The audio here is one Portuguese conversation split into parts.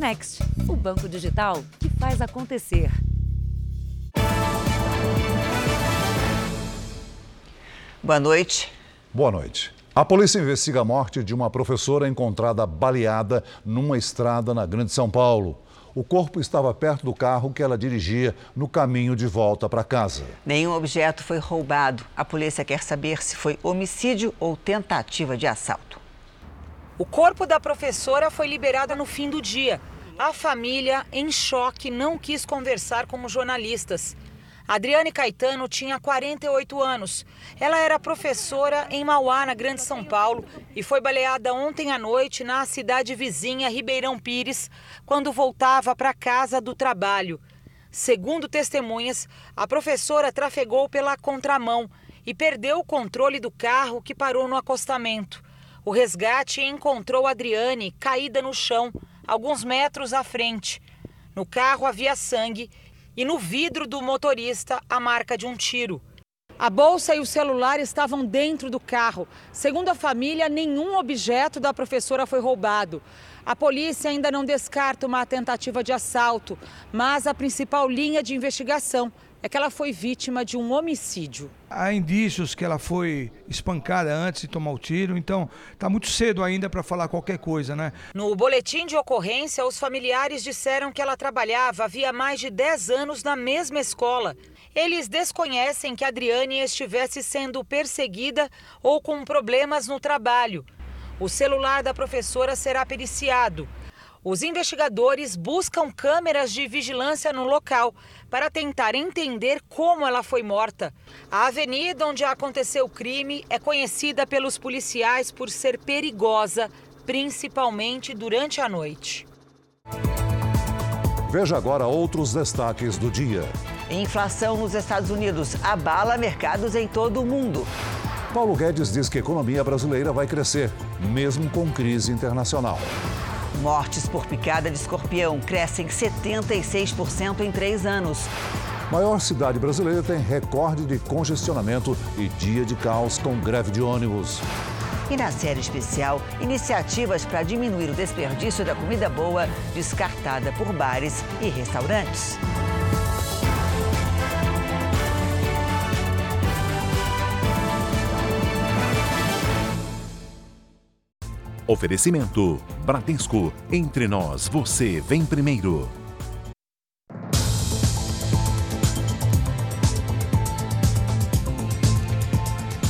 Next, o banco digital que faz acontecer. Boa noite. Boa noite. A polícia investiga a morte de uma professora encontrada baleada numa estrada na Grande São Paulo. O corpo estava perto do carro que ela dirigia no caminho de volta para casa. Nenhum objeto foi roubado. A polícia quer saber se foi homicídio ou tentativa de assalto. O corpo da professora foi liberado no fim do dia. A família, em choque, não quis conversar com os jornalistas. Adriane Caetano tinha 48 anos. Ela era professora em Mauá, na Grande São Paulo, e foi baleada ontem à noite na cidade vizinha Ribeirão Pires, quando voltava para casa do trabalho. Segundo testemunhas, a professora trafegou pela contramão e perdeu o controle do carro que parou no acostamento. O resgate encontrou Adriane caída no chão, alguns metros à frente. No carro havia sangue e no vidro do motorista a marca de um tiro. A bolsa e o celular estavam dentro do carro. Segundo a família, nenhum objeto da professora foi roubado. A polícia ainda não descarta uma tentativa de assalto, mas a principal linha de investigação é que ela foi vítima de um homicídio. Há indícios que ela foi espancada antes de tomar o tiro, então está muito cedo ainda para falar qualquer coisa, né? No boletim de ocorrência, os familiares disseram que ela trabalhava havia mais de 10 anos na mesma escola. Eles desconhecem que Adriane estivesse sendo perseguida ou com problemas no trabalho. O celular da professora será periciado. Os investigadores buscam câmeras de vigilância no local para tentar entender como ela foi morta. A avenida onde aconteceu o crime é conhecida pelos policiais por ser perigosa, principalmente durante a noite. Veja agora outros destaques do dia. Inflação nos Estados Unidos abala mercados em todo o mundo. Paulo Guedes diz que a economia brasileira vai crescer, mesmo com crise internacional. Mortes por picada de escorpião crescem 76% em três anos. Maior cidade brasileira tem recorde de congestionamento e dia de caos com greve de ônibus. E na série especial, iniciativas para diminuir o desperdício da comida boa descartada por bares e restaurantes. Oferecimento: Bradesco. Entre nós, você vem primeiro.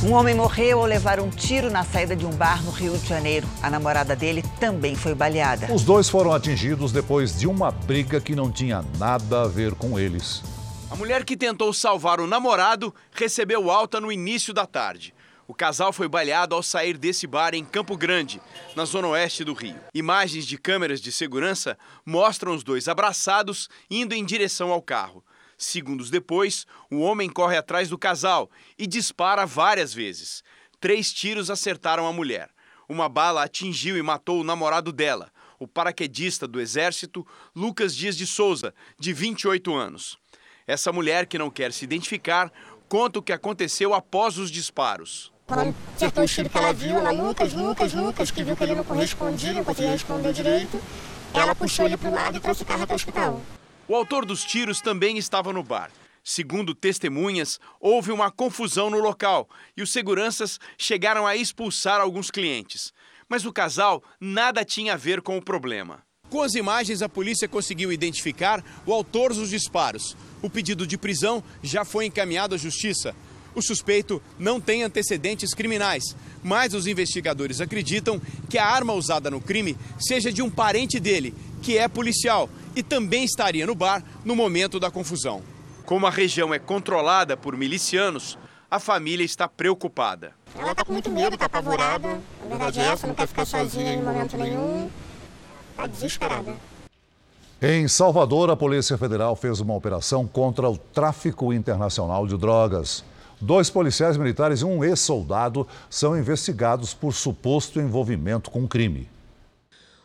Um homem morreu ao levar um tiro na saída de um bar no Rio de Janeiro. A namorada dele também foi baleada. Os dois foram atingidos depois de uma briga que não tinha nada a ver com eles. A mulher que tentou salvar o namorado recebeu alta no início da tarde. O casal foi baleado ao sair desse bar em Campo Grande, na zona oeste do Rio. Imagens de câmeras de segurança mostram os dois abraçados indo em direção ao carro. Segundos depois, o homem corre atrás do casal e dispara várias vezes. Três tiros acertaram a mulher. Uma bala atingiu e matou o namorado dela, o paraquedista do Exército, Lucas Dias de Souza, de 28 anos. Essa mulher, que não quer se identificar, conta o que aconteceu após os disparos. Quando acertou o tiro que ela viu, ela, Lucas, Lucas, Lucas, que viu que ele não correspondia, não conseguia responder direito, ela puxou ele para o lado e trouxe o carro até o hospital. O autor dos tiros também estava no bar. Segundo testemunhas, houve uma confusão no local e os seguranças chegaram a expulsar alguns clientes. Mas o casal nada tinha a ver com o problema. Com as imagens, a polícia conseguiu identificar o autor dos disparos. O pedido de prisão já foi encaminhado à justiça. O suspeito não tem antecedentes criminais, mas os investigadores acreditam que a arma usada no crime seja de um parente dele, que é policial e também estaria no bar no momento da confusão. Como a região é controlada por milicianos, a família está preocupada. Ela está com muito medo, está apavorada. A verdade é essa, não quer ficar sozinha em momento nenhum. Está desesperada. Em Salvador, a Polícia Federal fez uma operação contra o tráfico internacional de drogas. Dois policiais militares e um ex-soldado são investigados por suposto envolvimento com crime.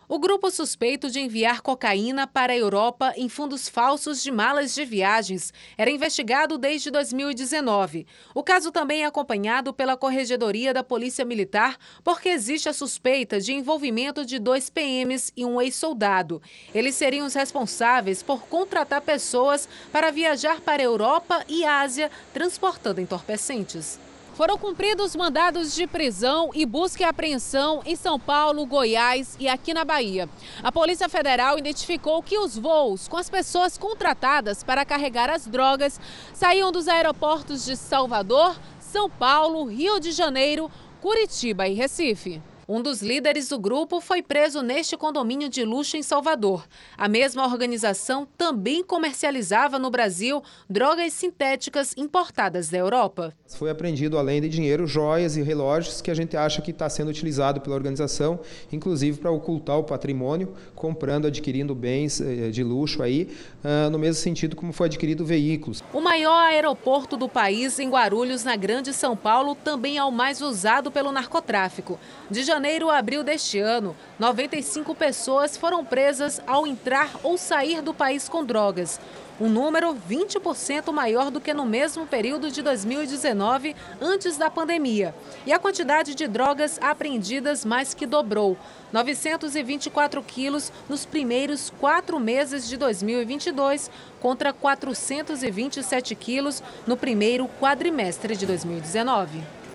O grupo suspeito de enviar cocaína para a Europa em fundos falsos de malas de viagens era investigado desde 2019. O caso também é acompanhado pela Corregedoria da Polícia Militar porque existe a suspeita de envolvimento de dois PMs e um ex-soldado. Eles seriam os responsáveis por contratar pessoas para viajar para a Europa e Ásia transportando entorpecentes. Foram cumpridos mandados de prisão e busca e apreensão em São Paulo, Goiás e aqui na Bahia. A Polícia Federal identificou que os voos com as pessoas contratadas para carregar as drogas saíam dos aeroportos de Salvador, São Paulo, Rio de Janeiro, Curitiba e Recife. Um dos líderes do grupo foi preso neste condomínio de luxo em Salvador. A mesma organização também comercializava no Brasil drogas sintéticas importadas da Europa. Foi apreendido, além de dinheiro, joias e relógios que a gente acha que está sendo utilizado pela organização, inclusive para ocultar o patrimônio, comprando, adquirindo bens eh, de luxo aí, ah, no mesmo sentido como foi adquirido veículos. O maior aeroporto do país, em Guarulhos, na Grande São Paulo, também é o mais usado pelo narcotráfico. De janeiro a abril deste ano, 95 pessoas foram presas ao entrar ou sair do país com drogas. Um número 20% maior do que no mesmo período de 2019, antes da pandemia. E a quantidade de drogas apreendidas mais que dobrou. 924 quilos nos primeiros quatro meses de 2022, contra 427 quilos no primeiro quadrimestre de 2019.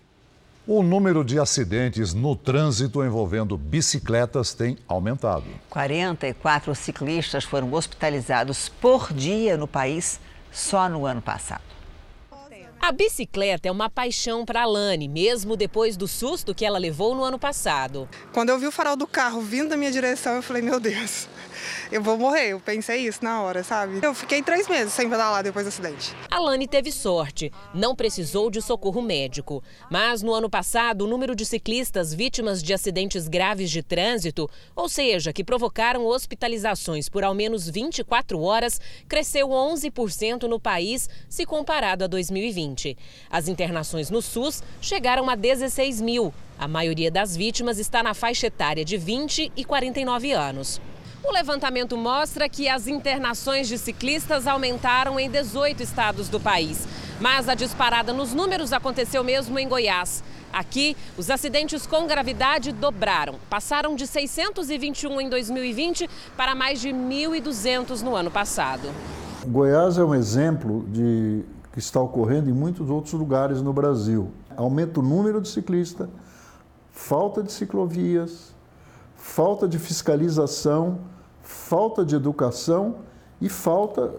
O número de acidentes no trânsito envolvendo bicicletas tem aumentado. 44 ciclistas foram hospitalizados por dia no país só no ano passado. A bicicleta é uma paixão para a Lani, mesmo depois do susto que ela levou no ano passado. Quando eu vi o farol do carro vindo da minha direção, eu falei: meu Deus, eu vou morrer. Eu pensei isso na hora, sabe? Eu fiquei três meses sem pedalar depois do acidente. A Lani teve sorte, não precisou de socorro médico. Mas no ano passado, o número de ciclistas vítimas de acidentes graves de trânsito, ou seja, que provocaram hospitalizações por ao menos 24 horas, cresceu 11% no país se comparado a 2020. As internações no SUS chegaram a 16 mil. A maioria das vítimas está na faixa etária de 20 e 49 anos. O levantamento mostra que as internações de ciclistas aumentaram em 18 estados do país. Mas a disparada nos números aconteceu mesmo em Goiás. Aqui, os acidentes com gravidade dobraram. Passaram de 621 em 2020 para mais de 1.200 no ano passado. Goiás é um exemplo de que está ocorrendo em muitos outros lugares no Brasil. Aumenta o número de ciclistas, falta de ciclovias, falta de fiscalização, falta de educação e falta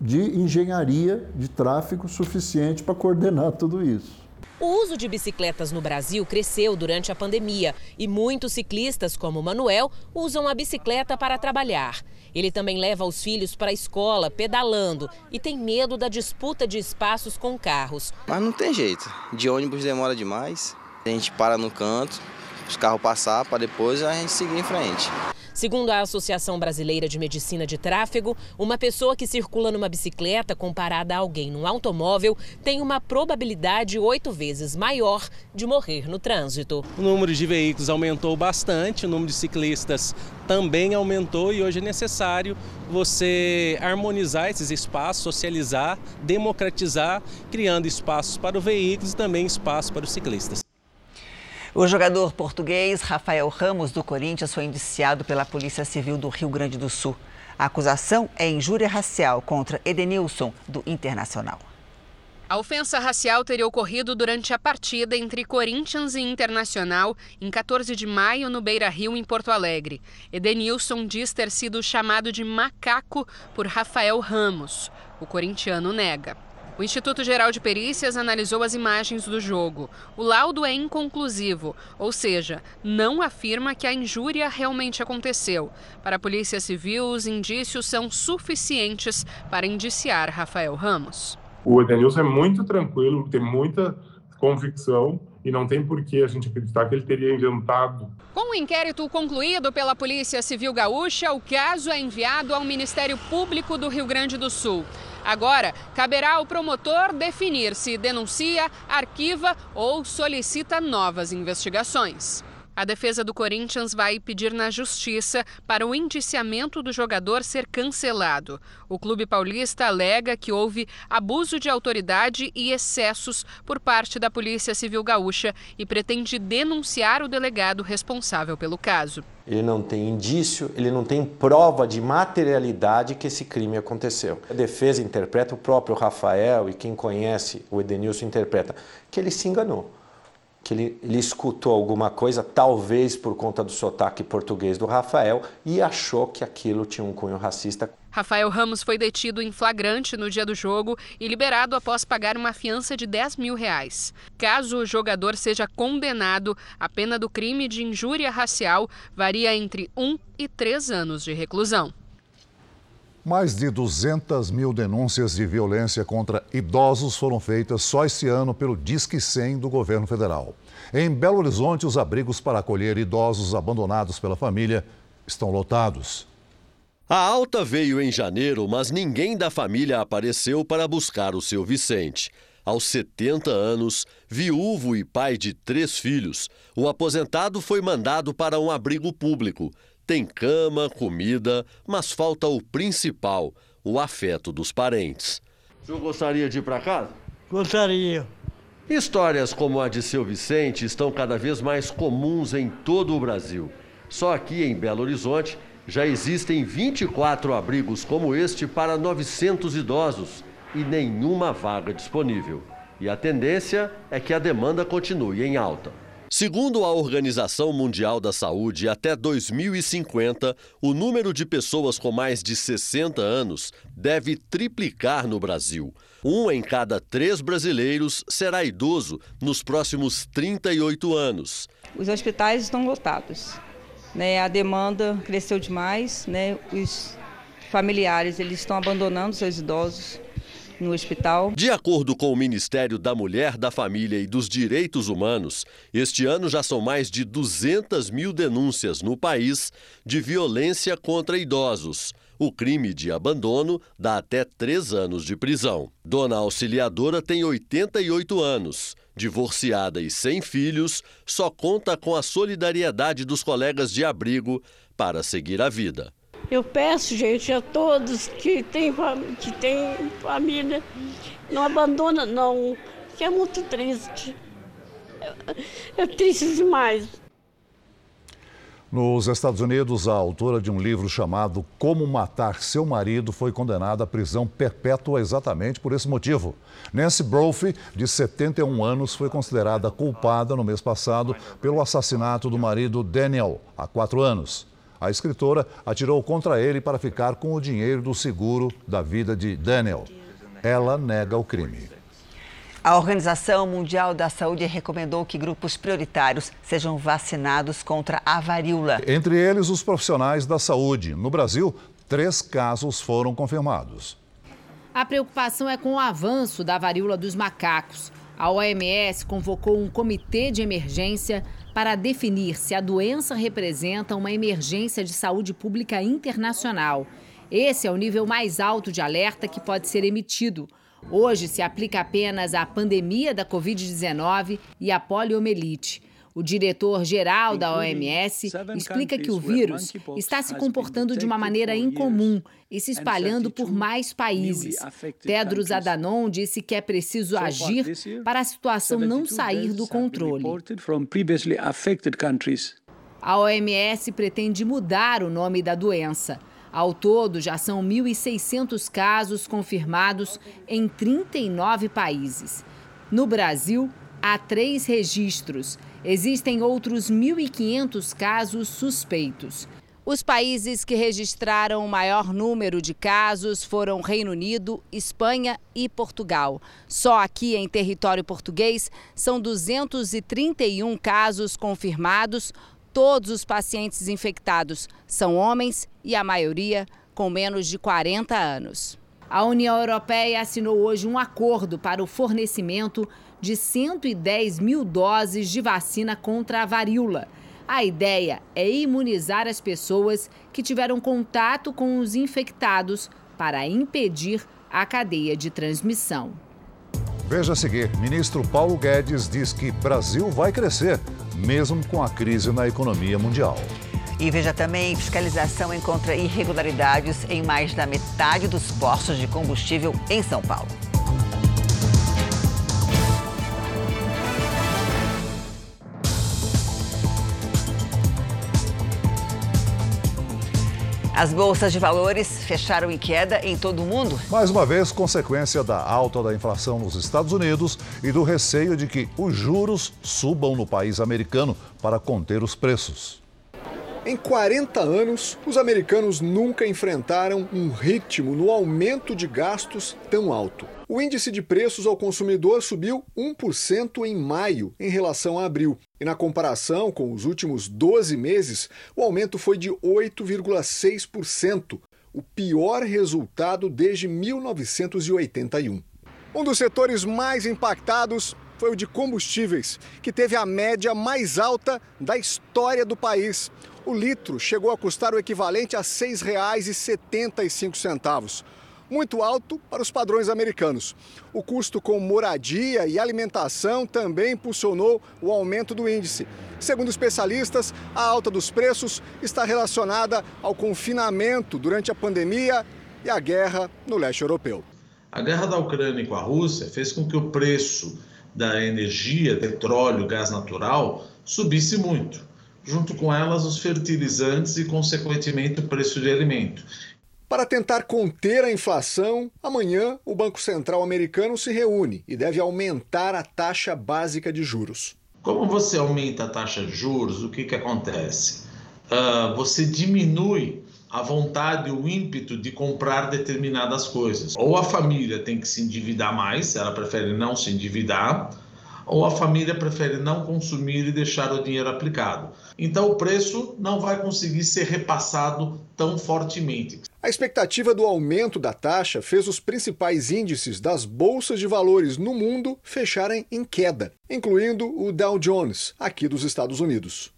de engenharia de tráfego suficiente para coordenar tudo isso. O uso de bicicletas no Brasil cresceu durante a pandemia e muitos ciclistas, como Manuel, usam a bicicleta para trabalhar. Ele também leva os filhos para a escola pedalando e tem medo da disputa de espaços com carros. Mas não tem jeito. De ônibus demora demais. A gente para no canto, os carros passar para depois a gente seguir em frente. Segundo a Associação Brasileira de Medicina de Tráfego, uma pessoa que circula numa bicicleta comparada a alguém num automóvel tem uma probabilidade oito vezes maior de morrer no trânsito. O número de veículos aumentou bastante, o número de ciclistas também aumentou e hoje é necessário você harmonizar esses espaços, socializar, democratizar, criando espaços para os veículos e também espaços para os ciclistas. O jogador português Rafael Ramos, do Corinthians, foi indiciado pela Polícia Civil do Rio Grande do Sul. A acusação é injúria racial contra Edenilson, do Internacional. A ofensa racial teria ocorrido durante a partida entre Corinthians e Internacional em 14 de maio no Beira Rio, em Porto Alegre. Edenilson diz ter sido chamado de macaco por Rafael Ramos. O corintiano nega. O Instituto Geral de Perícias analisou as imagens do jogo. O laudo é inconclusivo, ou seja, não afirma que a injúria realmente aconteceu. Para a Polícia Civil, os indícios são suficientes para indiciar Rafael Ramos. O Edenilson é muito tranquilo, tem muita convicção e não tem por que a gente acreditar que ele teria inventado. Com o inquérito concluído pela Polícia Civil Gaúcha, o caso é enviado ao Ministério Público do Rio Grande do Sul. Agora, caberá ao promotor definir se denuncia, arquiva ou solicita novas investigações. A defesa do Corinthians vai pedir na justiça para o indiciamento do jogador ser cancelado. O clube paulista alega que houve abuso de autoridade e excessos por parte da Polícia Civil Gaúcha e pretende denunciar o delegado responsável pelo caso. Ele não tem indício, ele não tem prova de materialidade que esse crime aconteceu. A defesa interpreta, o próprio Rafael e quem conhece o Edenilson interpreta, que ele se enganou que ele, ele escutou alguma coisa, talvez por conta do sotaque português do Rafael, e achou que aquilo tinha um cunho racista. Rafael Ramos foi detido em flagrante no dia do jogo e liberado após pagar uma fiança de 10 mil reais. Caso o jogador seja condenado, a pena do crime de injúria racial varia entre um e três anos de reclusão. Mais de 200 mil denúncias de violência contra idosos foram feitas só este ano pelo Disque 100 do governo federal. Em Belo Horizonte, os abrigos para acolher idosos abandonados pela família estão lotados. A alta veio em janeiro, mas ninguém da família apareceu para buscar o seu Vicente. Aos 70 anos, viúvo e pai de três filhos, o aposentado foi mandado para um abrigo público tem cama, comida, mas falta o principal, o afeto dos parentes. O senhor gostaria de ir para casa? Gostaria. Histórias como a de seu Vicente estão cada vez mais comuns em todo o Brasil. Só aqui em Belo Horizonte já existem 24 abrigos como este para 900 idosos e nenhuma vaga disponível. E a tendência é que a demanda continue em alta. Segundo a Organização Mundial da Saúde, até 2050, o número de pessoas com mais de 60 anos deve triplicar no Brasil. Um em cada três brasileiros será idoso nos próximos 38 anos. Os hospitais estão lotados. Né? A demanda cresceu demais, né? os familiares eles estão abandonando seus idosos no hospital. De acordo com o Ministério da Mulher, da Família e dos Direitos Humanos, este ano já são mais de 200 mil denúncias no país de violência contra idosos. O crime de abandono dá até três anos de prisão. Dona Auxiliadora tem 88 anos. Divorciada e sem filhos, só conta com a solidariedade dos colegas de abrigo para seguir a vida. Eu peço, gente, a todos que têm que tem família, não abandona não, que é muito triste. É, é triste demais. Nos Estados Unidos, a autora de um livro chamado Como Matar Seu Marido foi condenada à prisão perpétua exatamente por esse motivo. Nancy Brophy, de 71 anos, foi considerada culpada no mês passado pelo assassinato do marido Daniel, há quatro anos. A escritora atirou contra ele para ficar com o dinheiro do seguro da vida de Daniel. Ela nega o crime. A Organização Mundial da Saúde recomendou que grupos prioritários sejam vacinados contra a varíola. Entre eles, os profissionais da saúde. No Brasil, três casos foram confirmados. A preocupação é com o avanço da varíola dos macacos. A OMS convocou um comitê de emergência para definir se a doença representa uma emergência de saúde pública internacional. Esse é o nível mais alto de alerta que pode ser emitido. Hoje se aplica apenas à pandemia da Covid-19 e à poliomielite. O diretor-geral da OMS explica que o vírus está se comportando de uma maneira incomum e se espalhando por mais países. Tedros Adhanom disse que é preciso agir para a situação não sair do controle. A OMS pretende mudar o nome da doença. Ao todo, já são 1.600 casos confirmados em 39 países. No Brasil, há três registros Existem outros 1.500 casos suspeitos. Os países que registraram o maior número de casos foram Reino Unido, Espanha e Portugal. Só aqui em território português são 231 casos confirmados. Todos os pacientes infectados são homens e a maioria com menos de 40 anos. A União Europeia assinou hoje um acordo para o fornecimento de 110 mil doses de vacina contra a varíola. A ideia é imunizar as pessoas que tiveram contato com os infectados para impedir a cadeia de transmissão. Veja a seguir: ministro Paulo Guedes diz que Brasil vai crescer, mesmo com a crise na economia mundial. E veja também: fiscalização encontra irregularidades em mais da metade dos postos de combustível em São Paulo. As bolsas de valores fecharam em queda em todo o mundo. Mais uma vez, consequência da alta da inflação nos Estados Unidos e do receio de que os juros subam no país americano para conter os preços. Em 40 anos, os americanos nunca enfrentaram um ritmo no aumento de gastos tão alto. O índice de preços ao consumidor subiu 1% em maio em relação a abril. E na comparação com os últimos 12 meses, o aumento foi de 8,6%, o pior resultado desde 1981. Um dos setores mais impactados foi o de combustíveis, que teve a média mais alta da história do país. O litro chegou a custar o equivalente a R$ 6,75 muito alto para os padrões americanos. O custo com moradia e alimentação também impulsionou o aumento do índice. Segundo especialistas, a alta dos preços está relacionada ao confinamento durante a pandemia e a guerra no leste europeu. A guerra da Ucrânia com a Rússia fez com que o preço da energia, petróleo, gás natural subisse muito. Junto com elas, os fertilizantes e, consequentemente, o preço de alimento. Para tentar conter a inflação, amanhã o Banco Central americano se reúne e deve aumentar a taxa básica de juros. Como você aumenta a taxa de juros, o que, que acontece? Uh, você diminui a vontade, o ímpeto de comprar determinadas coisas. Ou a família tem que se endividar mais, ela prefere não se endividar, ou a família prefere não consumir e deixar o dinheiro aplicado. Então o preço não vai conseguir ser repassado tão fortemente. A expectativa do aumento da taxa fez os principais índices das bolsas de valores no mundo fecharem em queda, incluindo o Dow Jones, aqui dos Estados Unidos.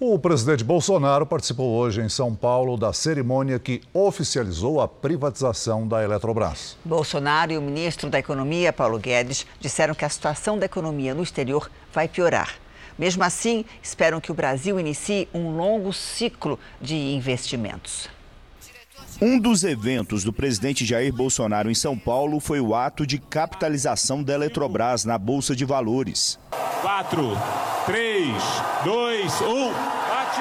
O presidente Bolsonaro participou hoje em São Paulo da cerimônia que oficializou a privatização da Eletrobras. Bolsonaro e o ministro da Economia, Paulo Guedes, disseram que a situação da economia no exterior vai piorar. Mesmo assim, esperam que o Brasil inicie um longo ciclo de investimentos. Um dos eventos do presidente Jair Bolsonaro em São Paulo foi o ato de capitalização da Eletrobras na Bolsa de Valores. 4, 3, 2, 1, bate!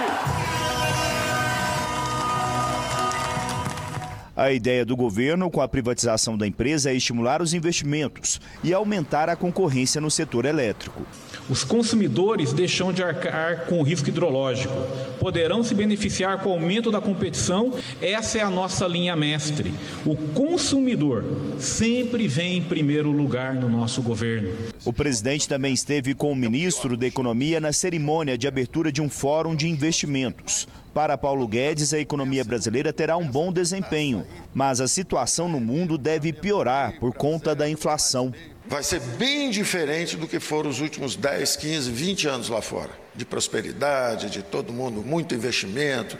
A ideia do governo com a privatização da empresa é estimular os investimentos e aumentar a concorrência no setor elétrico. Os consumidores deixam de arcar com o risco hidrológico, poderão se beneficiar com o aumento da competição. Essa é a nossa linha mestre. O consumidor sempre vem em primeiro lugar no nosso governo. O presidente também esteve com o ministro da Economia na cerimônia de abertura de um fórum de investimentos. Para Paulo Guedes, a economia brasileira terá um bom desempenho, mas a situação no mundo deve piorar por conta da inflação. Vai ser bem diferente do que foram os últimos 10, 15, 20 anos lá fora de prosperidade, de todo mundo, muito investimento.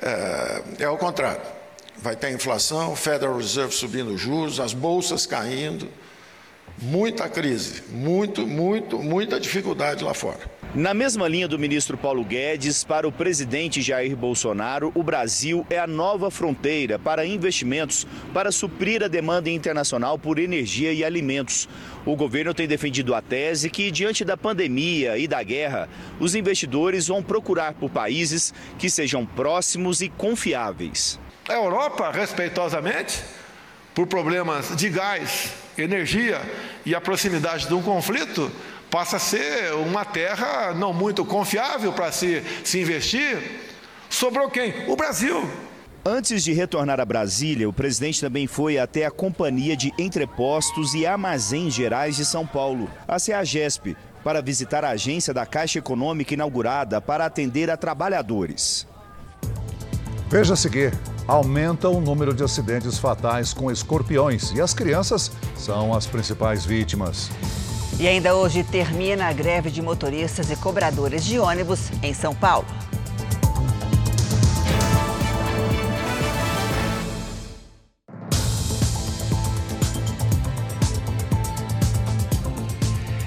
É, é ao contrário. Vai ter inflação, Federal Reserve subindo juros, as bolsas caindo, muita crise, muito, muito, muita dificuldade lá fora. Na mesma linha do ministro Paulo Guedes, para o presidente Jair Bolsonaro, o Brasil é a nova fronteira para investimentos para suprir a demanda internacional por energia e alimentos. O governo tem defendido a tese que, diante da pandemia e da guerra, os investidores vão procurar por países que sejam próximos e confiáveis. A Europa, respeitosamente, por problemas de gás, energia e a proximidade de um conflito, passa a ser uma terra não muito confiável para se, se investir. Sobrou quem? O Brasil. Antes de retornar a Brasília, o presidente também foi até a Companhia de Entrepostos e Armazéns Gerais de São Paulo, a CEAGESP, para visitar a agência da Caixa Econômica inaugurada para atender a trabalhadores. Veja a seguir. Aumenta o número de acidentes fatais com escorpiões e as crianças são as principais vítimas. E ainda hoje termina a greve de motoristas e cobradores de ônibus em São Paulo.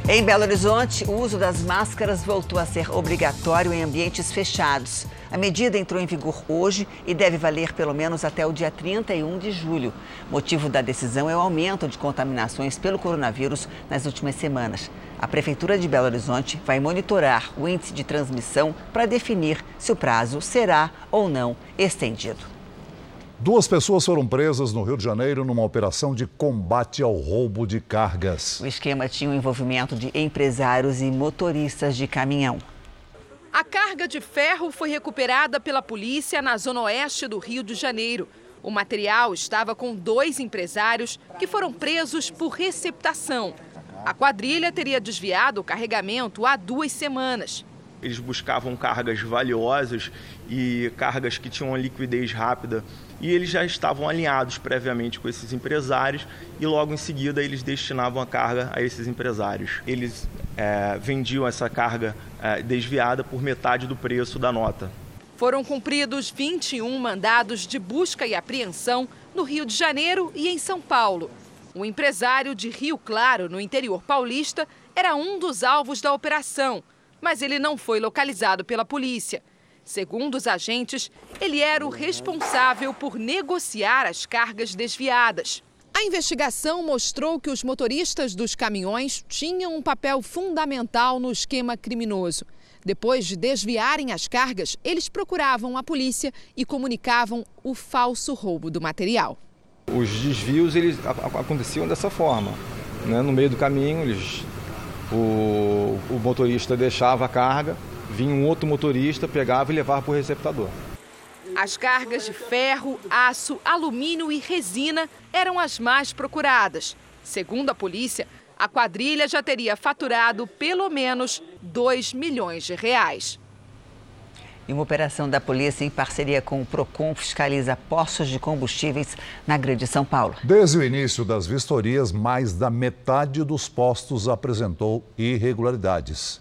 Em Belo Horizonte, o uso das máscaras voltou a ser obrigatório em ambientes fechados. A medida entrou em vigor hoje e deve valer pelo menos até o dia 31 de julho. Motivo da decisão é o aumento de contaminações pelo coronavírus nas últimas semanas. A Prefeitura de Belo Horizonte vai monitorar o índice de transmissão para definir se o prazo será ou não estendido. Duas pessoas foram presas no Rio de Janeiro numa operação de combate ao roubo de cargas. O esquema tinha o envolvimento de empresários e motoristas de caminhão. A carga de ferro foi recuperada pela polícia na zona oeste do Rio de Janeiro. O material estava com dois empresários que foram presos por receptação. A quadrilha teria desviado o carregamento há duas semanas. Eles buscavam cargas valiosas e cargas que tinham uma liquidez rápida e eles já estavam alinhados previamente com esses empresários e logo em seguida eles destinavam a carga a esses empresários. Eles é, vendiam essa carga é, desviada por metade do preço da nota. Foram cumpridos 21 mandados de busca e apreensão no Rio de Janeiro e em São Paulo. Um empresário de Rio Claro, no interior paulista, era um dos alvos da operação, mas ele não foi localizado pela polícia. Segundo os agentes, ele era o responsável por negociar as cargas desviadas. A investigação mostrou que os motoristas dos caminhões tinham um papel fundamental no esquema criminoso. Depois de desviarem as cargas, eles procuravam a polícia e comunicavam o falso roubo do material. Os desvios eles aconteciam dessa forma. Né? No meio do caminho, eles, o, o motorista deixava a carga, vinha um outro motorista, pegava e levava para o receptador. As cargas de ferro, aço, alumínio e resina eram as mais procuradas. Segundo a polícia, a quadrilha já teria faturado pelo menos 2 milhões de reais. E uma operação da polícia em parceria com o PROCON fiscaliza postos de combustíveis na Grande São Paulo. Desde o início das vistorias, mais da metade dos postos apresentou irregularidades.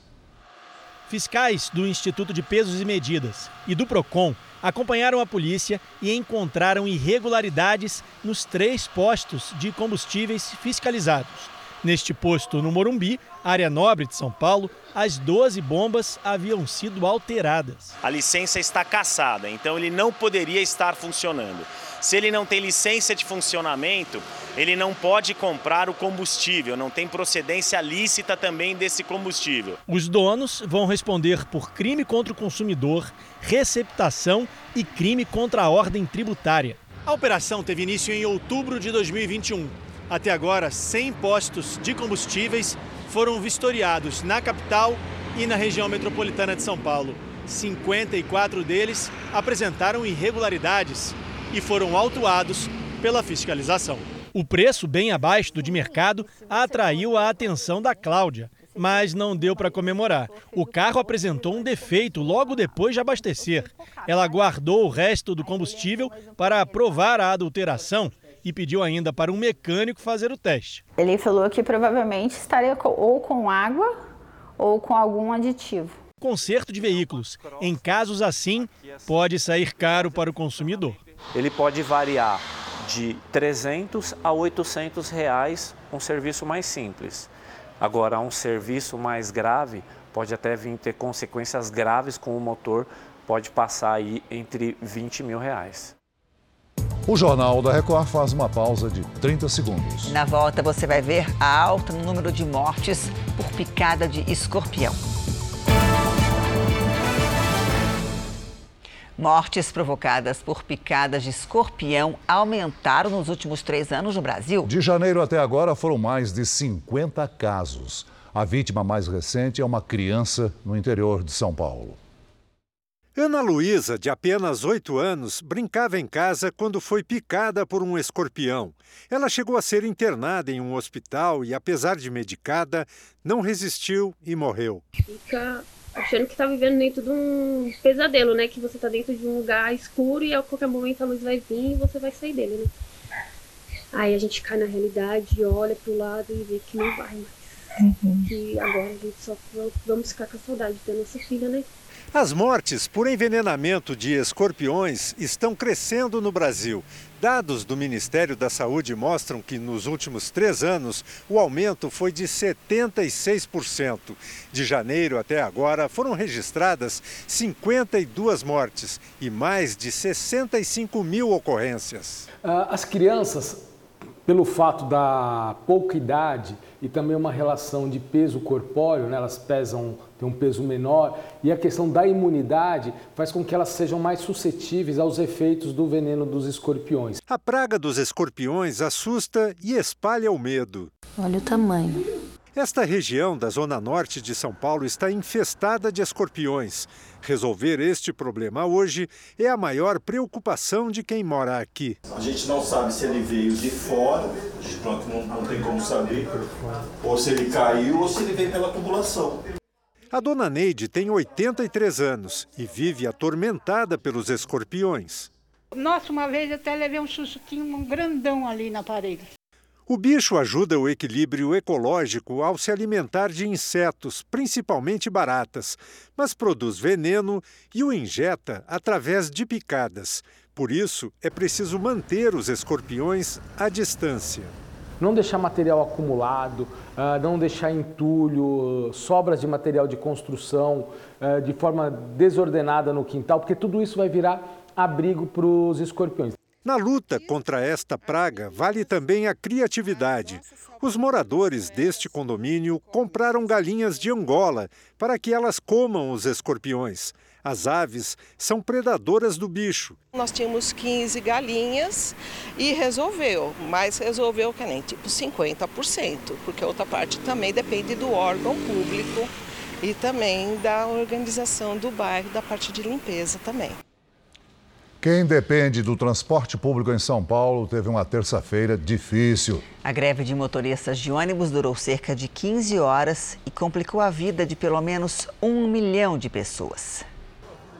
Fiscais do Instituto de Pesos e Medidas e do PROCON acompanharam a polícia e encontraram irregularidades nos três postos de combustíveis fiscalizados. Neste posto no Morumbi, área nobre de São Paulo, as 12 bombas haviam sido alteradas. A licença está cassada, então ele não poderia estar funcionando. Se ele não tem licença de funcionamento, ele não pode comprar o combustível, não tem procedência lícita também desse combustível. Os donos vão responder por crime contra o consumidor, receptação e crime contra a ordem tributária. A operação teve início em outubro de 2021. Até agora, 100 postos de combustíveis foram vistoriados na capital e na região metropolitana de São Paulo. 54 deles apresentaram irregularidades e foram autuados pela fiscalização. O preço, bem abaixo do de mercado, atraiu a atenção da Cláudia, mas não deu para comemorar. O carro apresentou um defeito logo depois de abastecer. Ela guardou o resto do combustível para provar a adulteração e pediu ainda para um mecânico fazer o teste. Ele falou que provavelmente estaria ou com água ou com algum aditivo. Conserto de veículos, em casos assim, pode sair caro para o consumidor. Ele pode variar de 300 a 800 reais um serviço mais simples. Agora, um serviço mais grave pode até vir ter consequências graves com o motor, pode passar aí entre 20 mil reais. O Jornal da Record faz uma pausa de 30 segundos. Na volta você vai ver a alta no número de mortes por picada de escorpião. Mortes provocadas por picadas de escorpião aumentaram nos últimos três anos no Brasil. De janeiro até agora foram mais de 50 casos. A vítima mais recente é uma criança no interior de São Paulo. Ana Luísa, de apenas oito anos, brincava em casa quando foi picada por um escorpião. Ela chegou a ser internada em um hospital e, apesar de medicada, não resistiu e morreu. Fica achando que está vivendo dentro de um pesadelo, né? Que você está dentro de um lugar escuro e a qualquer momento a luz vai vir e você vai sair dele, né? Aí a gente cai na realidade, olha pro lado e vê que não vai mais. Uhum. Que agora a gente só vamos ficar com a saudade da nossa filha, né? As mortes por envenenamento de escorpiões estão crescendo no Brasil. Dados do Ministério da Saúde mostram que nos últimos três anos o aumento foi de 76%. De janeiro até agora foram registradas 52 mortes e mais de 65 mil ocorrências. Ah, as crianças, pelo fato da pouca idade e também uma relação de peso corpóreo, né? elas pesam têm um peso menor e a questão da imunidade faz com que elas sejam mais suscetíveis aos efeitos do veneno dos escorpiões. A praga dos escorpiões assusta e espalha o medo. Olha o tamanho. Esta região da zona norte de São Paulo está infestada de escorpiões. Resolver este problema hoje é a maior preocupação de quem mora aqui. A gente não sabe se ele veio de fora, a gente pronto, não, não tem como saber, ou se ele caiu ou se ele veio pela tubulação. A dona Neide tem 83 anos e vive atormentada pelos escorpiões. Nossa, uma vez até levei um um grandão ali na parede. O bicho ajuda o equilíbrio ecológico ao se alimentar de insetos, principalmente baratas, mas produz veneno e o injeta através de picadas. Por isso, é preciso manter os escorpiões à distância não deixar material acumulado, ah, não deixar entulho, sobras de material de construção ah, de forma desordenada no quintal, porque tudo isso vai virar abrigo para os escorpiões. Na luta contra esta praga, vale também a criatividade. Os moradores deste condomínio compraram galinhas de Angola para que elas comam os escorpiões. As aves são predadoras do bicho. Nós tínhamos 15 galinhas e resolveu, mas resolveu que nem tipo 50%, porque a outra parte também depende do órgão público e também da organização do bairro, da parte de limpeza também. Quem depende do transporte público em São Paulo teve uma terça-feira difícil. A greve de motoristas de ônibus durou cerca de 15 horas e complicou a vida de pelo menos um milhão de pessoas.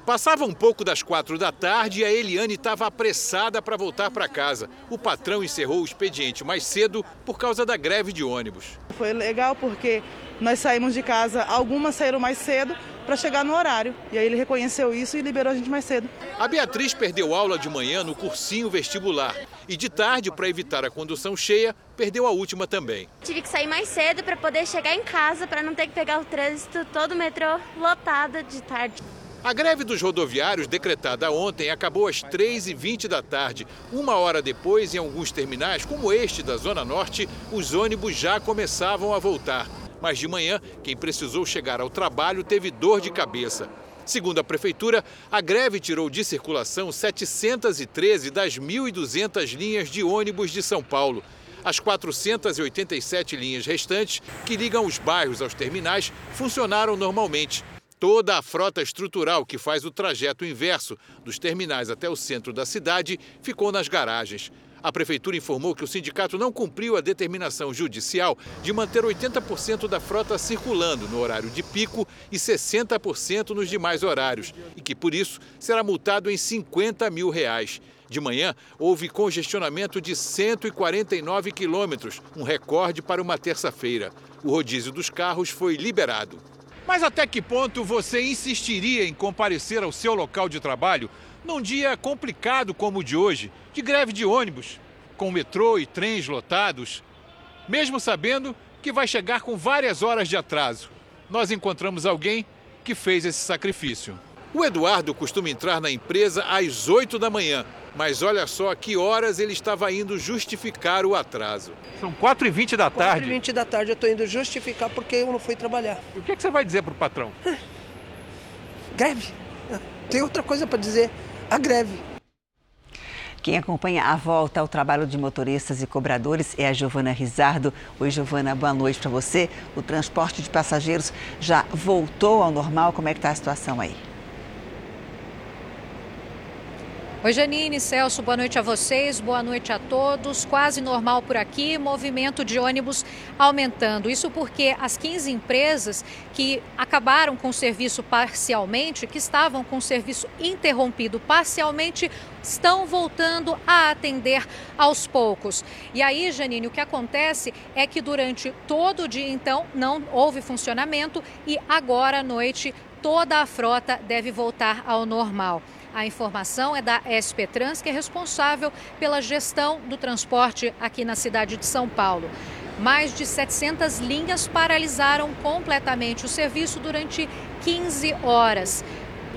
Passava um pouco das quatro da tarde e a Eliane estava apressada para voltar para casa. O patrão encerrou o expediente mais cedo por causa da greve de ônibus. Foi legal porque nós saímos de casa, algumas saíram mais cedo para chegar no horário. E aí ele reconheceu isso e liberou a gente mais cedo. A Beatriz perdeu aula de manhã no cursinho vestibular e de tarde, para evitar a condução cheia, perdeu a última também. Tive que sair mais cedo para poder chegar em casa, para não ter que pegar o trânsito todo o metrô lotado de tarde. A greve dos rodoviários, decretada ontem, acabou às 3h20 da tarde. Uma hora depois, em alguns terminais, como este da Zona Norte, os ônibus já começavam a voltar. Mas de manhã, quem precisou chegar ao trabalho teve dor de cabeça. Segundo a Prefeitura, a greve tirou de circulação 713 das 1.200 linhas de ônibus de São Paulo. As 487 linhas restantes, que ligam os bairros aos terminais, funcionaram normalmente. Toda a frota estrutural que faz o trajeto inverso dos terminais até o centro da cidade ficou nas garagens. A prefeitura informou que o sindicato não cumpriu a determinação judicial de manter 80% da frota circulando no horário de pico e 60% nos demais horários e que, por isso, será multado em 50 mil reais. De manhã, houve congestionamento de 149 quilômetros, um recorde para uma terça-feira. O rodízio dos carros foi liberado. Mas até que ponto você insistiria em comparecer ao seu local de trabalho num dia complicado como o de hoje, de greve de ônibus, com metrô e trens lotados, mesmo sabendo que vai chegar com várias horas de atraso? Nós encontramos alguém que fez esse sacrifício. O Eduardo costuma entrar na empresa às 8 da manhã mas olha só a que horas ele estava indo justificar o atraso. São 4h20 da tarde. 4h20 da tarde eu estou indo justificar porque eu não fui trabalhar. E o que, é que você vai dizer para o patrão? Greve. Tem outra coisa para dizer. A greve. Quem acompanha a volta ao trabalho de motoristas e cobradores é a Giovana Rizardo. Oi, Giovana, boa noite para você. O transporte de passageiros já voltou ao normal? Como é que está a situação aí? Oi, Janine, Celso, boa noite a vocês, boa noite a todos. Quase normal por aqui, movimento de ônibus aumentando. Isso porque as 15 empresas que acabaram com o serviço parcialmente, que estavam com o serviço interrompido parcialmente, estão voltando a atender aos poucos. E aí, Janine, o que acontece é que durante todo o dia, então, não houve funcionamento e agora à noite toda a frota deve voltar ao normal. A informação é da SP Trans, que é responsável pela gestão do transporte aqui na cidade de São Paulo. Mais de 700 linhas paralisaram completamente o serviço durante 15 horas.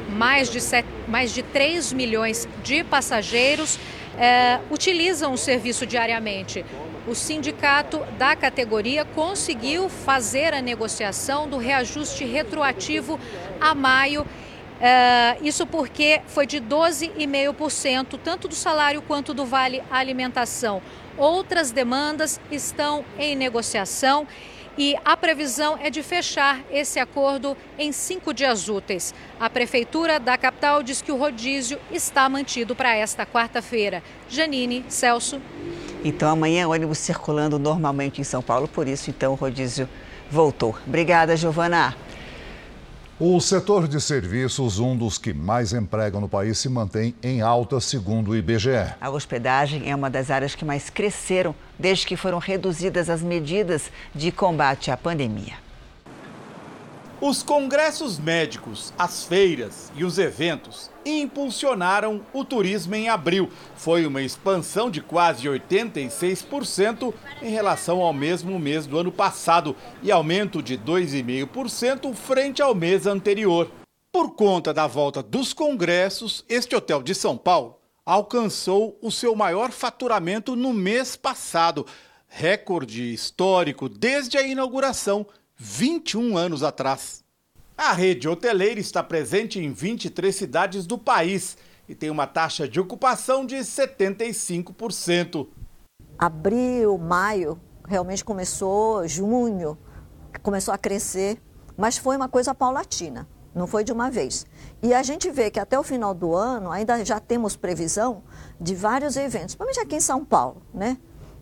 Mais de, 7, mais de 3 milhões de passageiros é, utilizam o serviço diariamente. O sindicato da categoria conseguiu fazer a negociação do reajuste retroativo a maio Uh, isso porque foi de 12,5%, tanto do salário quanto do vale alimentação. Outras demandas estão em negociação e a previsão é de fechar esse acordo em cinco dias úteis. A Prefeitura da capital diz que o rodízio está mantido para esta quarta-feira. Janine, Celso. Então amanhã ônibus circulando normalmente em São Paulo, por isso então o rodízio voltou. Obrigada, Giovana. O setor de serviços, um dos que mais empregam no país, se mantém em alta, segundo o IBGE. A hospedagem é uma das áreas que mais cresceram desde que foram reduzidas as medidas de combate à pandemia. Os congressos médicos, as feiras e os eventos impulsionaram o turismo em abril. Foi uma expansão de quase 86% em relação ao mesmo mês do ano passado e aumento de 2,5% frente ao mês anterior. Por conta da volta dos congressos, este hotel de São Paulo alcançou o seu maior faturamento no mês passado, recorde histórico desde a inauguração 21 anos atrás. A rede hoteleira está presente em 23 cidades do país e tem uma taxa de ocupação de 75%. Abril, maio, realmente começou, junho, começou a crescer, mas foi uma coisa paulatina, não foi de uma vez. E a gente vê que até o final do ano ainda já temos previsão de vários eventos, principalmente aqui em São Paulo, né?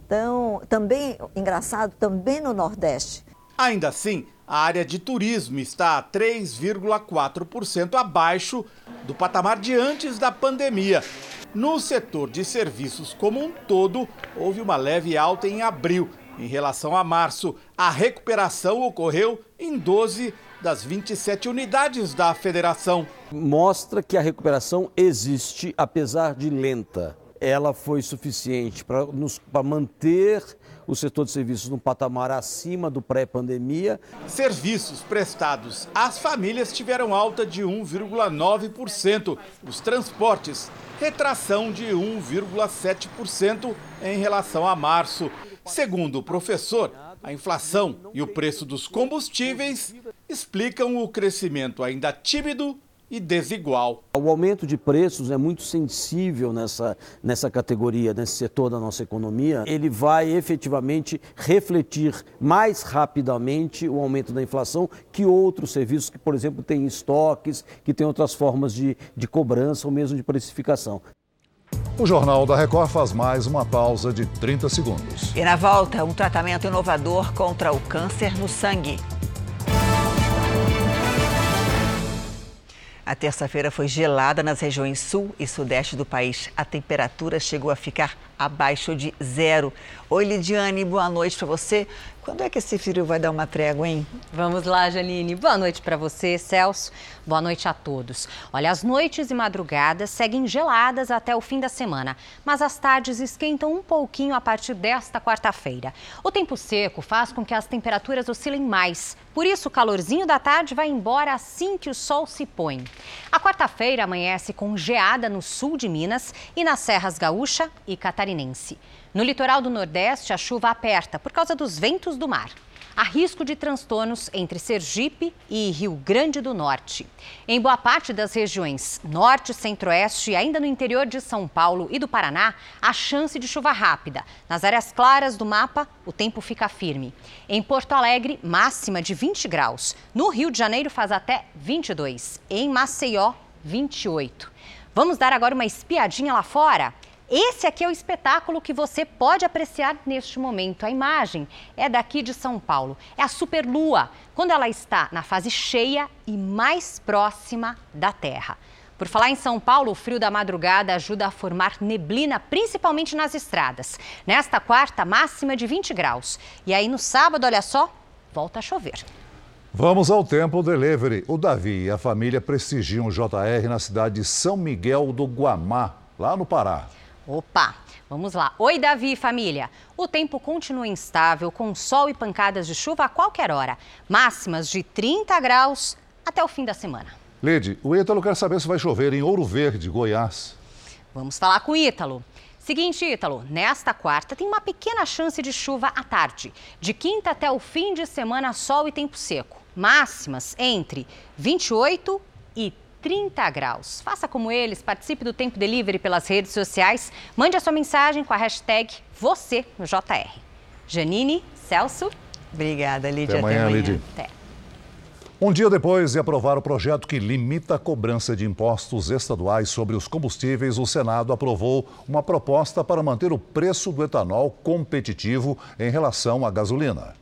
Então, também, engraçado, também no Nordeste. Ainda assim, a área de turismo está 3,4% abaixo do patamar de antes da pandemia. No setor de serviços como um todo, houve uma leve alta em abril. Em relação a março, a recuperação ocorreu em 12 das 27 unidades da federação. Mostra que a recuperação existe, apesar de lenta. Ela foi suficiente para manter o setor de serviços num patamar acima do pré-pandemia. Serviços prestados às famílias tiveram alta de 1,9%. Os transportes, retração de 1,7% em relação a março. Segundo o professor, a inflação e o preço dos combustíveis explicam o crescimento ainda tímido e desigual. O aumento de preços é muito sensível nessa, nessa categoria, nesse setor da nossa economia. Ele vai efetivamente refletir mais rapidamente o aumento da inflação que outros serviços que, por exemplo, têm estoques, que têm outras formas de, de cobrança ou mesmo de precificação. O Jornal da Record faz mais uma pausa de 30 segundos. E na volta, um tratamento inovador contra o câncer no sangue. A terça-feira foi gelada nas regiões sul e sudeste do país. A temperatura chegou a ficar abaixo de zero. Oi, Lidiane, boa noite para você. Quando é que esse frio vai dar uma trégua, hein? Vamos lá, Janine. Boa noite para você, Celso. Boa noite a todos. Olha, as noites e madrugadas seguem geladas até o fim da semana, mas as tardes esquentam um pouquinho a partir desta quarta-feira. O tempo seco faz com que as temperaturas oscilem mais. Por isso, o calorzinho da tarde vai embora assim que o sol se põe. A quarta-feira amanhece com geada no sul de Minas e nas serras gaúcha e catarinense. No litoral do Nordeste, a chuva aperta por causa dos ventos do mar. Há risco de transtornos entre Sergipe e Rio Grande do Norte. Em boa parte das regiões Norte, Centro-Oeste e ainda no interior de São Paulo e do Paraná, há chance de chuva rápida. Nas áreas claras do mapa, o tempo fica firme. Em Porto Alegre, máxima de 20 graus. No Rio de Janeiro, faz até 22. Em Maceió, 28. Vamos dar agora uma espiadinha lá fora? Esse aqui é o espetáculo que você pode apreciar neste momento. A imagem é daqui de São Paulo. É a superlua, quando ela está na fase cheia e mais próxima da Terra. Por falar em São Paulo, o frio da madrugada ajuda a formar neblina, principalmente nas estradas. Nesta quarta, máxima de 20 graus. E aí no sábado, olha só, volta a chover. Vamos ao Tempo Delivery. O Davi e a família prestigiam o JR na cidade de São Miguel do Guamá, lá no Pará. Opa! Vamos lá. Oi, Davi e família. O tempo continua instável, com sol e pancadas de chuva a qualquer hora. Máximas de 30 graus até o fim da semana. Lede, o Ítalo quer saber se vai chover em Ouro Verde, Goiás. Vamos falar com o Ítalo. Seguinte, Ítalo, nesta quarta tem uma pequena chance de chuva à tarde. De quinta até o fim de semana, sol e tempo seco. Máximas entre 28 e 30 graus. Faça como eles, participe do Tempo Delivery pelas redes sociais. Mande a sua mensagem com a hashtag você no JR. Janine, Celso. Obrigada, Lídia. Até amanhã, amanhã. Lídia. Até. Um dia depois de aprovar o projeto que limita a cobrança de impostos estaduais sobre os combustíveis, o Senado aprovou uma proposta para manter o preço do etanol competitivo em relação à gasolina.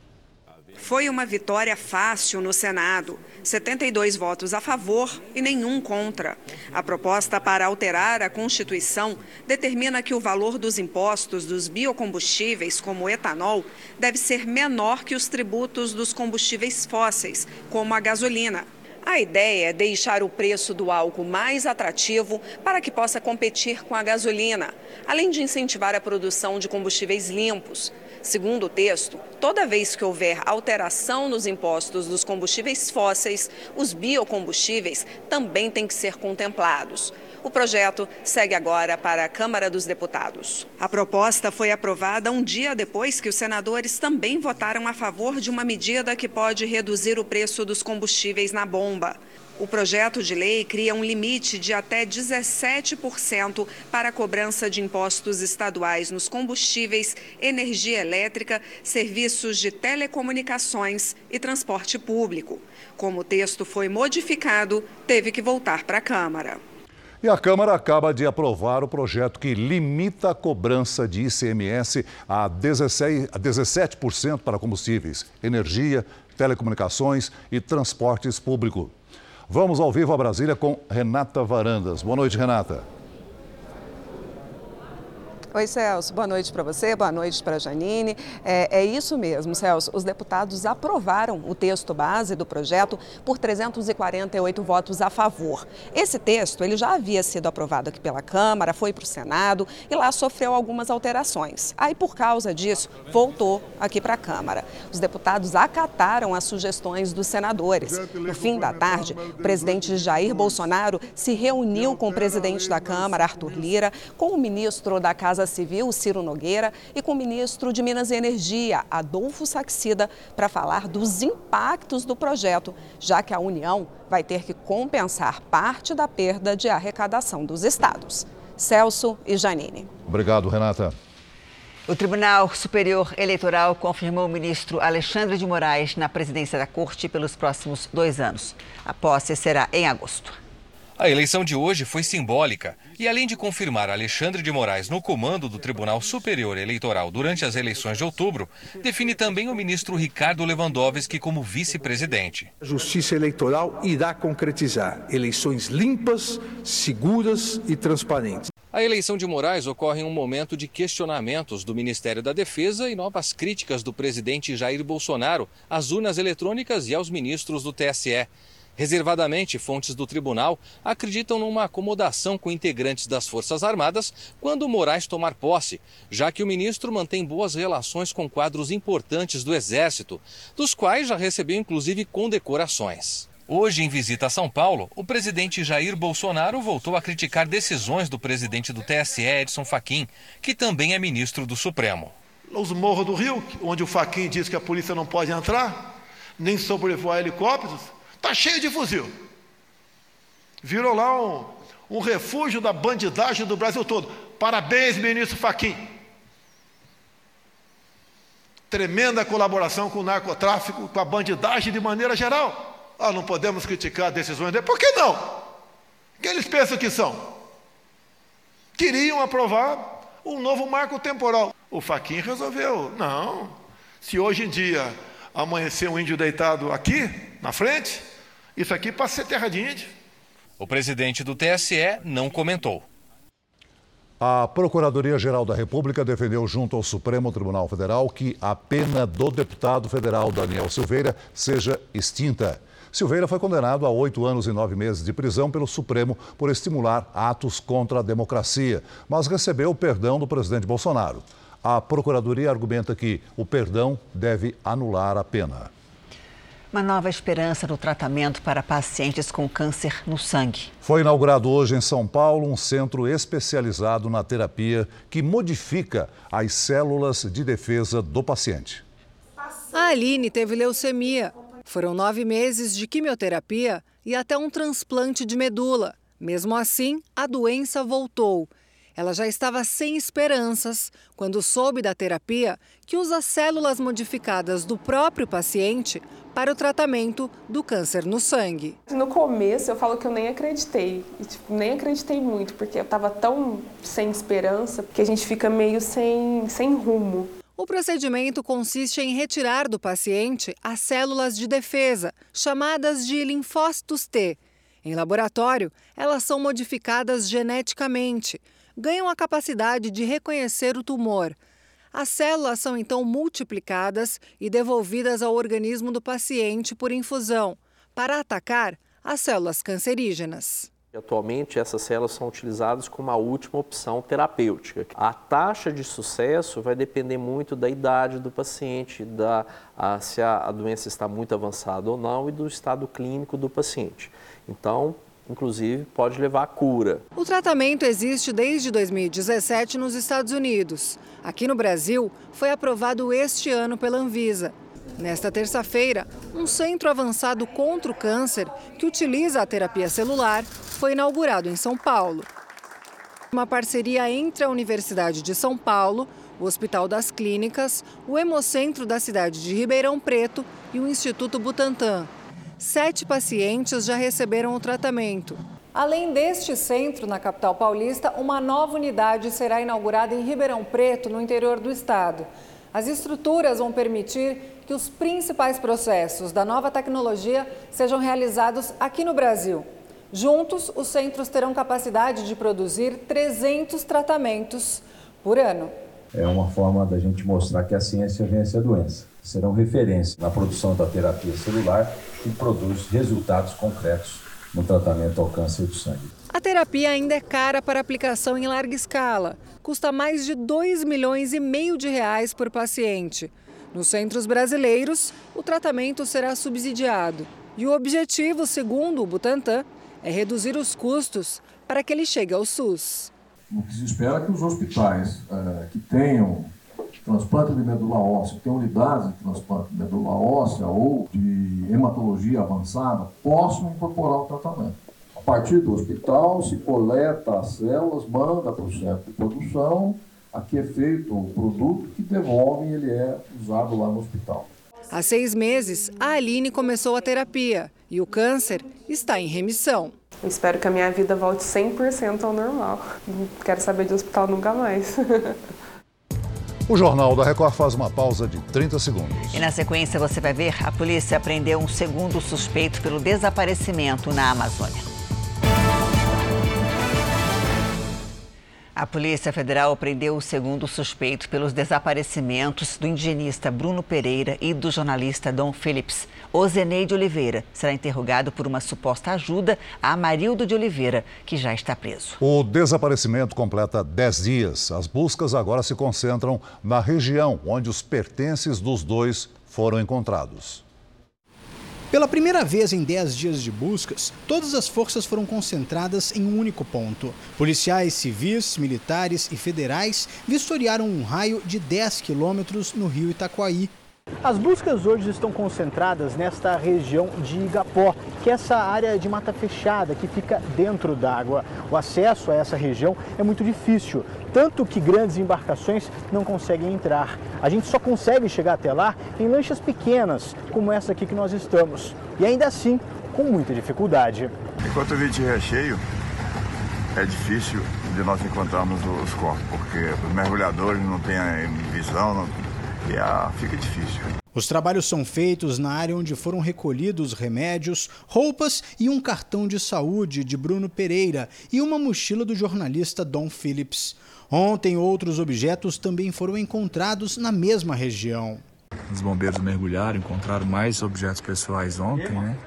Foi uma vitória fácil no Senado. 72 votos a favor e nenhum contra. A proposta para alterar a Constituição determina que o valor dos impostos dos biocombustíveis, como o etanol, deve ser menor que os tributos dos combustíveis fósseis, como a gasolina. A ideia é deixar o preço do álcool mais atrativo para que possa competir com a gasolina, além de incentivar a produção de combustíveis limpos. Segundo o texto, toda vez que houver alteração nos impostos dos combustíveis fósseis, os biocombustíveis também têm que ser contemplados. O projeto segue agora para a Câmara dos Deputados. A proposta foi aprovada um dia depois que os senadores também votaram a favor de uma medida que pode reduzir o preço dos combustíveis na bomba. O projeto de lei cria um limite de até 17% para a cobrança de impostos estaduais nos combustíveis, energia elétrica, serviços de telecomunicações e transporte público. Como o texto foi modificado, teve que voltar para a Câmara. E a Câmara acaba de aprovar o projeto que limita a cobrança de ICMS a 16%, a 17% para combustíveis, energia, telecomunicações e transportes públicos. Vamos ao vivo a Brasília com Renata Varandas. Boa noite, Renata. Oi, Celso. Boa noite para você, boa noite para a Janine. É, é, isso mesmo, Celso. Os deputados aprovaram o texto base do projeto por 348 votos a favor. Esse texto ele já havia sido aprovado aqui pela Câmara, foi para o Senado e lá sofreu algumas alterações. Aí, por causa disso, voltou aqui para a Câmara. Os deputados acataram as sugestões dos senadores. No fim da tarde, o presidente Jair Bolsonaro se reuniu com o presidente da Câmara, Arthur Lira, com o ministro da Casa Casa Civil, Ciro Nogueira, e com o ministro de Minas e Energia, Adolfo Saxida, para falar dos impactos do projeto, já que a União vai ter que compensar parte da perda de arrecadação dos estados. Celso e Janine. Obrigado, Renata. O Tribunal Superior Eleitoral confirmou o ministro Alexandre de Moraes na presidência da Corte pelos próximos dois anos. A posse será em agosto. A eleição de hoje foi simbólica e, além de confirmar Alexandre de Moraes no comando do Tribunal Superior Eleitoral durante as eleições de outubro, define também o ministro Ricardo Lewandowski como vice-presidente. A Justiça Eleitoral irá concretizar eleições limpas, seguras e transparentes. A eleição de Moraes ocorre em um momento de questionamentos do Ministério da Defesa e novas críticas do presidente Jair Bolsonaro às urnas eletrônicas e aos ministros do TSE. Reservadamente, fontes do tribunal acreditam numa acomodação com integrantes das Forças Armadas quando Moraes tomar posse, já que o ministro mantém boas relações com quadros importantes do Exército, dos quais já recebeu inclusive condecorações. Hoje, em visita a São Paulo, o presidente Jair Bolsonaro voltou a criticar decisões do presidente do TSE, Edson Fachin, que também é ministro do Supremo. Os Morros do Rio, onde o Fachin diz que a polícia não pode entrar, nem sobrevoar helicópteros, Está cheio de fuzil. Virou lá um, um refúgio da bandidagem do Brasil todo. Parabéns, ministro Faquim. Tremenda colaboração com o narcotráfico, com a bandidagem de maneira geral. Ah, não podemos criticar decisões dele. Por que não? que eles pensam que são? Queriam aprovar um novo marco temporal. O Faquim resolveu. Não. Se hoje em dia amanhecer um índio deitado aqui, na frente, isso aqui passa a ser terra de índio. O presidente do TSE não comentou. A Procuradoria-Geral da República defendeu junto ao Supremo Tribunal Federal que a pena do deputado federal Daniel Silveira seja extinta. Silveira foi condenado a oito anos e nove meses de prisão pelo Supremo por estimular atos contra a democracia, mas recebeu o perdão do presidente Bolsonaro. A Procuradoria argumenta que o perdão deve anular a pena. Uma nova esperança no tratamento para pacientes com câncer no sangue. Foi inaugurado hoje em São Paulo um centro especializado na terapia que modifica as células de defesa do paciente. A Aline teve leucemia. Foram nove meses de quimioterapia e até um transplante de medula. Mesmo assim, a doença voltou ela já estava sem esperanças quando soube da terapia que usa células modificadas do próprio paciente para o tratamento do câncer no sangue. No começo eu falo que eu nem acreditei, e, tipo, nem acreditei muito, porque eu estava tão sem esperança que a gente fica meio sem, sem rumo. O procedimento consiste em retirar do paciente as células de defesa, chamadas de linfócitos T. Em laboratório, elas são modificadas geneticamente ganham a capacidade de reconhecer o tumor. As células são então multiplicadas e devolvidas ao organismo do paciente por infusão, para atacar as células cancerígenas. Atualmente, essas células são utilizadas como a última opção terapêutica. A taxa de sucesso vai depender muito da idade do paciente, da, a, se a, a doença está muito avançada ou não e do estado clínico do paciente. Então, inclusive pode levar à cura. O tratamento existe desde 2017 nos Estados Unidos. Aqui no Brasil, foi aprovado este ano pela Anvisa. Nesta terça-feira, um centro avançado contra o câncer, que utiliza a terapia celular, foi inaugurado em São Paulo. Uma parceria entre a Universidade de São Paulo, o Hospital das Clínicas, o Hemocentro da cidade de Ribeirão Preto e o Instituto Butantan sete pacientes já receberam o tratamento. Além deste centro na capital paulista, uma nova unidade será inaugurada em Ribeirão Preto, no interior do estado. As estruturas vão permitir que os principais processos da nova tecnologia sejam realizados aqui no Brasil. Juntos, os centros terão capacidade de produzir 300 tratamentos por ano. É uma forma da gente mostrar que a ciência vence a doença. Serão referência na produção da terapia celular que produz resultados concretos no tratamento ao câncer do sangue. A terapia ainda é cara para aplicação em larga escala. Custa mais de 2 milhões e meio de reais por paciente. Nos centros brasileiros, o tratamento será subsidiado. E o objetivo, segundo o Butantan, é reduzir os custos para que ele chegue ao SUS. O que se espera é que os hospitais é, que tenham transplante de medula óssea, que tem unidades de transplante de medula óssea ou de hematologia avançada, possam incorporar o tratamento. A partir do hospital, se coleta as células, manda para o centro de produção, aqui é feito o produto que devolve e ele é usado lá no hospital. Há seis meses, a Aline começou a terapia e o câncer está em remissão. Eu espero que a minha vida volte 100% ao normal. Não quero saber de hospital nunca mais. O Jornal da Record faz uma pausa de 30 segundos. E na sequência você vai ver a polícia prendeu um segundo suspeito pelo desaparecimento na Amazônia. A Polícia Federal prendeu o segundo suspeito pelos desaparecimentos do indigenista Bruno Pereira e do jornalista Dom Phillips. Ozeneide Oliveira será interrogado por uma suposta ajuda a Amarildo de Oliveira, que já está preso. O desaparecimento completa 10 dias. As buscas agora se concentram na região onde os pertences dos dois foram encontrados. Pela primeira vez em 10 dias de buscas, todas as forças foram concentradas em um único ponto. Policiais civis, militares e federais vistoriaram um raio de 10 quilômetros no rio Itacoaí, as buscas hoje estão concentradas nesta região de Igapó, que é essa área de mata fechada que fica dentro d'água. O acesso a essa região é muito difícil, tanto que grandes embarcações não conseguem entrar. A gente só consegue chegar até lá em lanchas pequenas, como essa aqui que nós estamos, e ainda assim com muita dificuldade. Enquanto o rio estiver cheio, é difícil de nós encontrarmos os corpos, porque os mergulhadores não têm visão, não e ah, fica difícil. Os trabalhos são feitos na área onde foram recolhidos remédios, roupas e um cartão de saúde de Bruno Pereira e uma mochila do jornalista Dom Phillips. Ontem, outros objetos também foram encontrados na mesma região. Os bombeiros mergulharam, encontraram mais objetos pessoais ontem, né?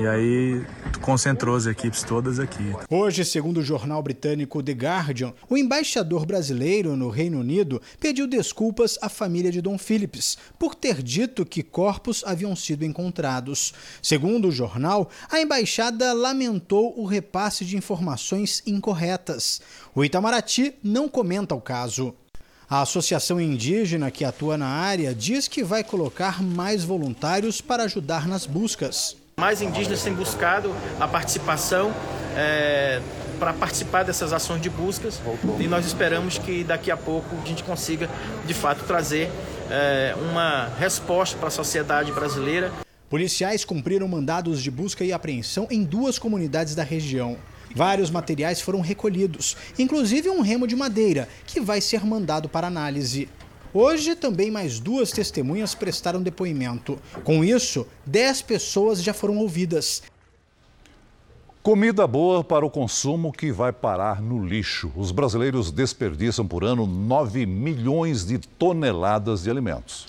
E aí concentrou as equipes todas aqui. Hoje, segundo o jornal britânico The Guardian, o embaixador brasileiro no Reino Unido pediu desculpas à família de Dom Phillips por ter dito que corpos haviam sido encontrados. Segundo o jornal, a embaixada lamentou o repasse de informações incorretas. O Itamaraty não comenta o caso. A associação indígena que atua na área diz que vai colocar mais voluntários para ajudar nas buscas. Mais indígenas têm buscado a participação é, para participar dessas ações de buscas e nós esperamos que daqui a pouco a gente consiga, de fato, trazer é, uma resposta para a sociedade brasileira. Policiais cumpriram mandados de busca e apreensão em duas comunidades da região. Vários materiais foram recolhidos, inclusive um remo de madeira, que vai ser mandado para análise. Hoje, também mais duas testemunhas prestaram depoimento. Com isso, 10 pessoas já foram ouvidas. Comida boa para o consumo que vai parar no lixo. Os brasileiros desperdiçam por ano 9 milhões de toneladas de alimentos.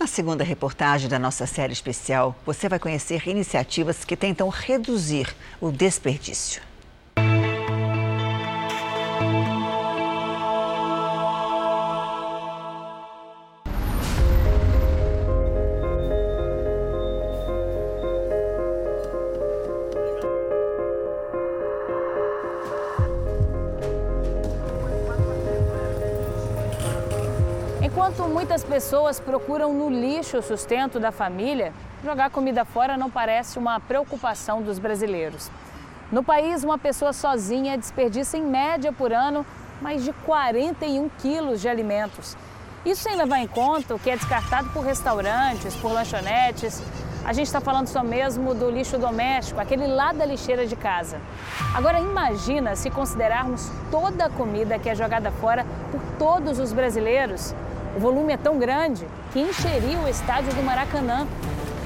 Na segunda reportagem da nossa série especial, você vai conhecer iniciativas que tentam reduzir o desperdício. Muitas pessoas procuram no lixo o sustento da família, jogar comida fora não parece uma preocupação dos brasileiros. No país, uma pessoa sozinha desperdiça em média por ano mais de 41 quilos de alimentos. Isso sem levar em conta o que é descartado por restaurantes, por lanchonetes. A gente está falando só mesmo do lixo doméstico, aquele lá da lixeira de casa. Agora imagina se considerarmos toda a comida que é jogada fora por todos os brasileiros. O volume é tão grande que encheria o estádio do Maracanã.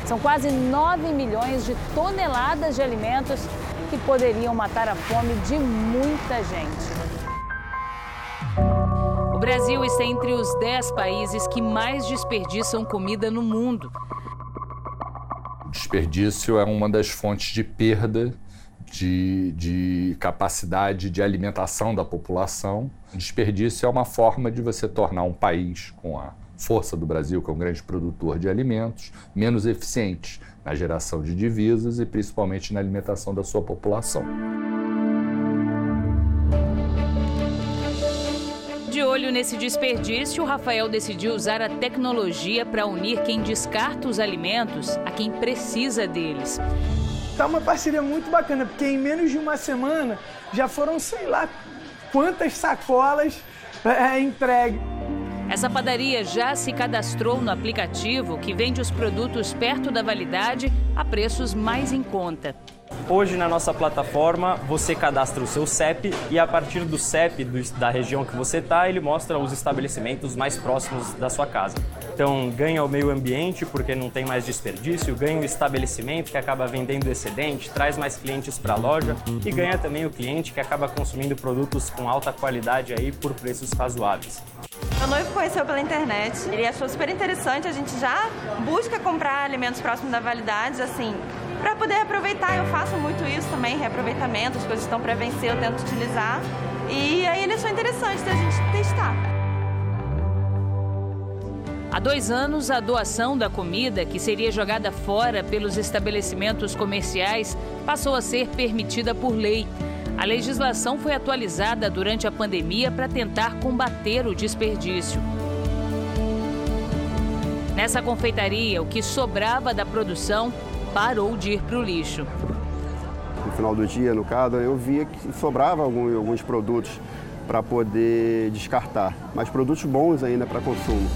São quase 9 milhões de toneladas de alimentos que poderiam matar a fome de muita gente. O Brasil está entre os 10 países que mais desperdiçam comida no mundo. Desperdício é uma das fontes de perda de, de, capacidade de alimentação da população. Desperdício é uma forma de você tornar um país com a força do Brasil, que é um grande produtor de alimentos, menos eficiente na geração de divisas e principalmente na alimentação da sua população. De olho nesse desperdício, Rafael decidiu usar a tecnologia para unir quem descarta os alimentos a quem precisa deles. Tá uma parceria muito bacana, porque em menos de uma semana já foram, sei lá, quantas sacolas é, entregue. Essa padaria já se cadastrou no aplicativo que vende os produtos perto da validade a preços mais em conta. Hoje na nossa plataforma você cadastra o seu CEP e a partir do CEP do, da região que você está, ele mostra os estabelecimentos mais próximos da sua casa. Então ganha o meio ambiente porque não tem mais desperdício, ganha o estabelecimento que acaba vendendo excedente, traz mais clientes para a loja e ganha também o cliente que acaba consumindo produtos com alta qualidade aí por preços razoáveis. Meu noivo conheceu pela internet, ele achou super interessante, a gente já busca comprar alimentos próximos da validade, assim, para poder aproveitar. Eu faço muito isso também, reaproveitamento, as coisas estão para vencer, eu tento utilizar. E aí ele achou interessante da gente testar. Há dois anos, a doação da comida que seria jogada fora pelos estabelecimentos comerciais passou a ser permitida por lei. A legislação foi atualizada durante a pandemia para tentar combater o desperdício. Nessa confeitaria, o que sobrava da produção parou de ir para o lixo. No final do dia, no caso, eu via que sobrava alguns produtos para poder descartar, mas produtos bons ainda para consumo.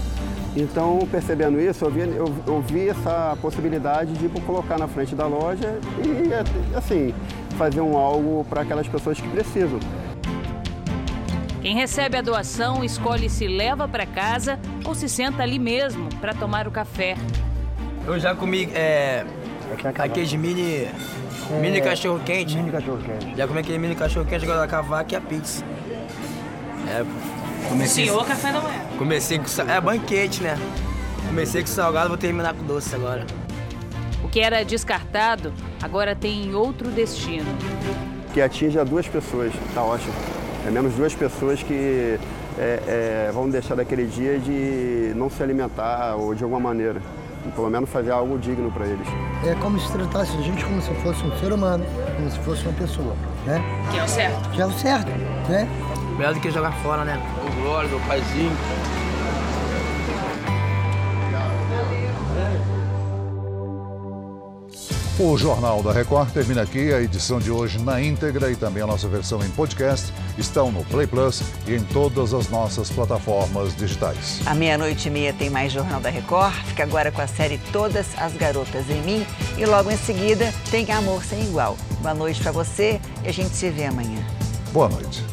Então, percebendo isso, eu vi, eu, eu vi essa possibilidade de colocar na frente da loja e, assim, fazer um algo para aquelas pessoas que precisam. Quem recebe a doação escolhe se leva para casa ou se senta ali mesmo para tomar o café. Eu já comi é, aqueles mini, mini cachorro quente. Mini cachorro quente. Já comi aquele mini cachorro quente, agora a cavaca e a pizza. É, comecei, Senhor café da manhã. Comecei com sa- é banquete, né? Comecei com salgado, vou terminar com doce agora. O que era descartado agora tem outro destino. Que atinja duas pessoas, tá ótimo. É menos duas pessoas que é, é, vão deixar daquele dia de não se alimentar ou de alguma maneira. Pelo menos fazer algo digno para eles. É como se tratasse a gente como se fosse um ser humano, como se fosse uma pessoa, né? Que é o certo. Que é o certo, né? Melhor do que jogar fora, né? O Glória, meu paizinho. O Jornal da Record termina aqui. A edição de hoje na íntegra e também a nossa versão em podcast estão no Play Plus e em todas as nossas plataformas digitais. À meia-noite e meia tem mais Jornal da Record. Fica agora com a série Todas as Garotas em Mim. E logo em seguida tem Amor Sem Igual. Boa noite para você e a gente se vê amanhã. Boa noite.